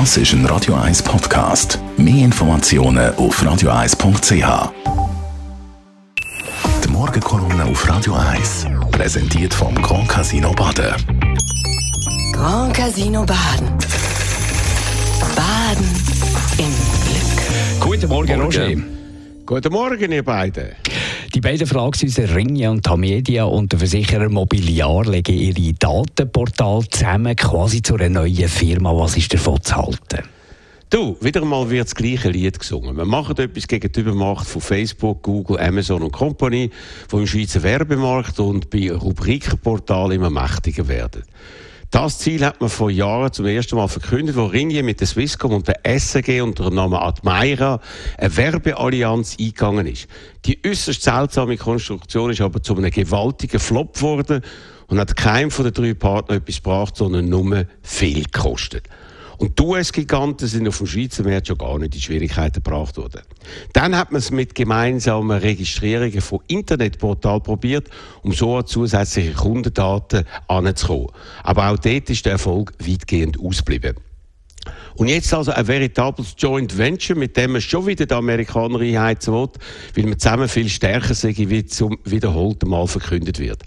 Das ist ein Radio 1 Podcast. Mehr Informationen auf radio1.ch. Die Morgenkolumne auf Radio 1 präsentiert vom Grand Casino Baden. Grand Casino Baden. Baden im Glück. Guten Morgen, Roger. Guten Morgen, ihr beiden. Die beiden Verlagshäuser Ringe und Tamedia und der Versicherer Mobiliar legen ihre Datenportal zusammen, quasi zu einer neuen Firma. Was ist davon zu halten? Du, wieder mal wird das gleiche Lied gesungen. Wir machen etwas gegen die Übermacht von Facebook, Google, Amazon und Company, die im Schweizer Werbemarkt und bei Rubrikenportalen immer mächtiger werden. Das Ziel hat man vor Jahren zum ersten Mal verkündet, wo Ringier mit der Swisscom und der SRG unter dem Namen Admira eine Werbeallianz eingegangen ist. Die äußerst seltsame Konstruktion ist aber zu einem gewaltigen Flop geworden und hat keinem von den drei Partnern etwas gebracht, sondern nur viel gekostet. Und die US-Giganten sind auf dem Schweizer Markt schon gar nicht in Schwierigkeiten gebracht worden. Dann hat man es mit gemeinsamen Registrierungen von Internetportalen probiert, um so an zusätzliche Kundendaten anzukommen. Aber auch dort ist der Erfolg weitgehend ausgeblieben. Und jetzt also ein veritables Joint Venture, mit dem man schon wieder die Amerikaner einheizen will, weil man zusammen viel stärker sei, wie zum wiederholten Mal verkündet wird.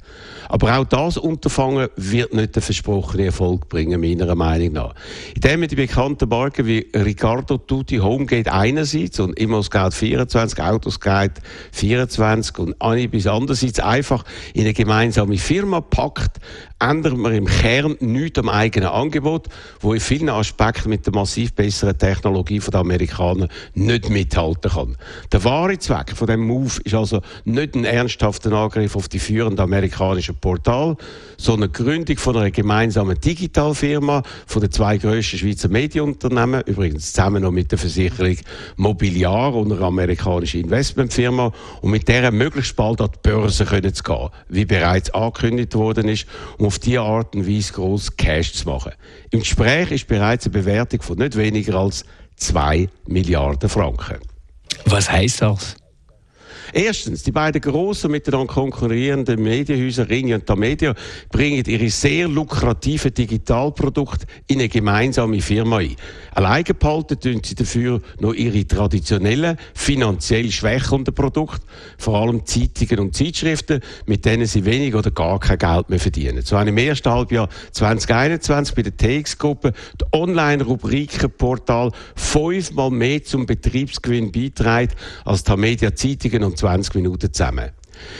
Aber auch das Unterfangen wird nicht den versprochenen Erfolg bringen, meiner Meinung nach. Indem man die bekannten Marken wie Ricardo Tutti Homegate einerseits und Immoscout 24, Autoscout 24 und Anibis andererseits einfach in eine gemeinsame Firma packt, ändert man im Kern nichts am eigenen Angebot, wo in vielen Aspekten mit der massiv besseren Technologie der Amerikaner nicht mithalten kann. Der wahre Zweck von dem Move ist also nicht ein ernsthafter Angriff auf die führenden amerikanischen Portal, sondern die Gründung von einer gemeinsamen Digitalfirma von den zwei grössten Schweizer Medienunternehmen, übrigens zusammen noch mit der Versicherung Mobiliar und einer amerikanischen Investmentfirma und mit der möglichst bald an die Börse können zu gehen, wie bereits angekündigt worden ist, um auf diese Art und Weise gross Cash zu machen. Im Gespräch ist bereits eine Bewertung von nicht weniger als 2 Milliarden Franken. Was heißt das? Erstens, die beiden grossen miteinander konkurrierenden Medienhäuser Ringe und Tamedia bringen ihre sehr lukrativen Digitalprodukte in eine gemeinsame Firma ein. Alleine behalten tun sie dafür noch ihre traditionellen, finanziell schwächelnden Produkte, vor allem Zeitungen und Zeitschriften, mit denen sie wenig oder gar kein Geld mehr verdienen. So haben im ersten Halbjahr 2021 bei der TX-Gruppe das Online-Rubrikenportal fünfmal mehr zum Betriebsgewinn beiträgt als Tamedia Zeitungen und 20 Minuten zusammen.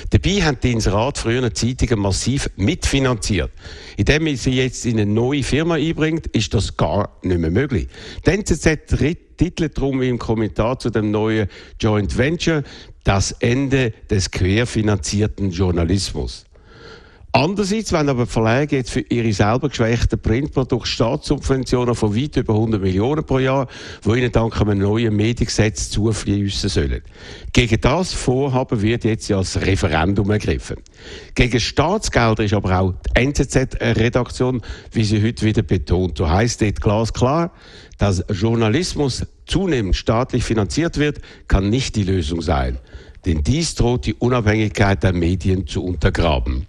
Dabei haben die Inserat früher Zeitungen massiv mitfinanziert. Indem sie jetzt in eine neue Firma einbringt, ist das gar nicht mehr möglich. Die NZZ titelt darum im Kommentar zu dem neuen Joint Venture das Ende des querfinanzierten Journalismus. Andererseits wenn aber Verlage jetzt für ihre selber geschwächten Printprodukte Staatssubventionen von weit über 100 Millionen pro Jahr, wo ihnen dank einem neuen Mediengesetz zufließen sollen. Gegen das Vorhaben wird jetzt ja das Referendum ergriffen. Gegen Staatsgelder ist aber auch die NZZ-Redaktion, wie sie heute wieder betont. So heisst dort glasklar, dass Journalismus zunehmend staatlich finanziert wird, kann nicht die Lösung sein. Denn dies droht die Unabhängigkeit der Medien zu untergraben.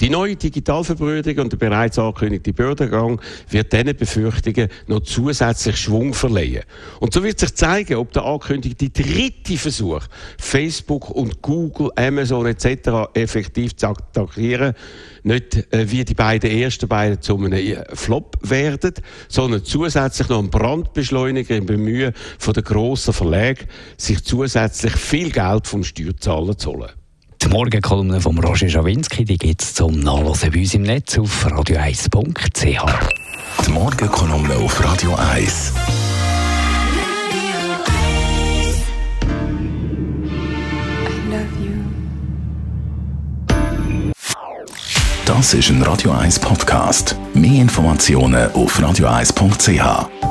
Die neue Digitalverbrüderung und der bereits angekündigte Bördergang wird diesen Befürchtungen noch zusätzlich Schwung verleihen. Und so wird sich zeigen, ob der angekündigte dritte Versuch, Facebook und Google, Amazon etc. effektiv zu attackieren, nicht äh, wie die beiden ersten beiden zu einem äh, Flop werden, sondern zusätzlich noch ein Brandbeschleuniger im Bemühen der grossen Verlage, sich zusätzlich viel Geld vom Steuerzahler zu holen. Die Morgenkolumne von Roger Schawinski, die gibt es zum Nachlesen bei uns im Netz auf radio1.ch. Die Morgenkolumne auf Radio 1. Das ist ein Radio 1 Podcast. Mehr Informationen auf radio1.ch.